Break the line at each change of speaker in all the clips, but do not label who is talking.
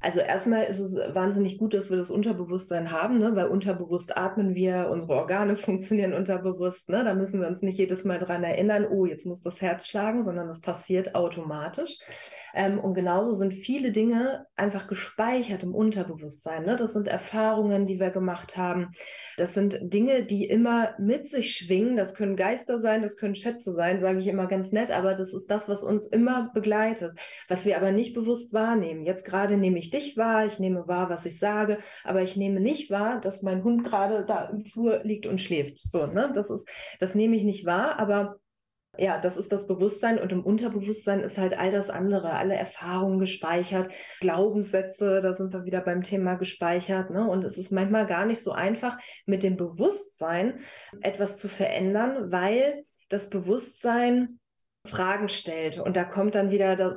Also erstmal ist es wahnsinnig gut, dass wir das Unterbewusstsein haben, ne? weil unterbewusst atmen wir, unsere Organe funktionieren unterbewusst. Ne? Da müssen wir uns nicht jedes Mal dran erinnern, oh, jetzt muss das Herz schlagen, sondern das passiert automatisch. Ähm, und genauso sind viele Dinge einfach gespeichert im Unterbewusstsein. Ne? Das sind Erfahrungen, die wir gemacht haben. Das sind Dinge, die immer mit sich schwingen. Das können Geister sein, das können Schätze sein, sage ich immer ganz nett, aber das ist das, was uns immer begleitet, was wir aber nicht bewusst wahrnehmen. Jetzt gerade nehme ich dich wahr, ich nehme wahr, was ich sage, aber ich nehme nicht wahr, dass mein Hund gerade da im Flur liegt und schläft. So, ne? Das ist, das nehme ich nicht wahr, aber ja, das ist das Bewusstsein und im Unterbewusstsein ist halt all das andere, alle Erfahrungen gespeichert, Glaubenssätze, da sind wir wieder beim Thema gespeichert. Ne? Und es ist manchmal gar nicht so einfach, mit dem Bewusstsein etwas zu verändern, weil das Bewusstsein Fragen stellt und da kommt dann wieder, das,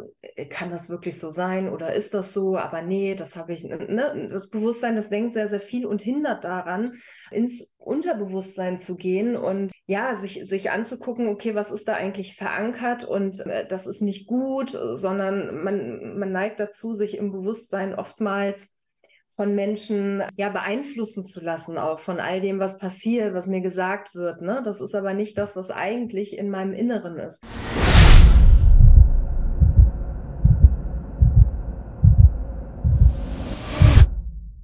kann das wirklich so sein oder ist das so? Aber nee, das habe ich, ne? das Bewusstsein, das denkt sehr, sehr viel und hindert daran, ins Unterbewusstsein zu gehen und ja, sich, sich anzugucken, okay, was ist da eigentlich verankert und äh, das ist nicht gut, sondern man, man neigt dazu, sich im Bewusstsein oftmals von Menschen ja beeinflussen zu lassen, auch von all dem, was passiert, was mir gesagt wird. Ne? Das ist aber nicht das, was eigentlich in meinem Inneren ist.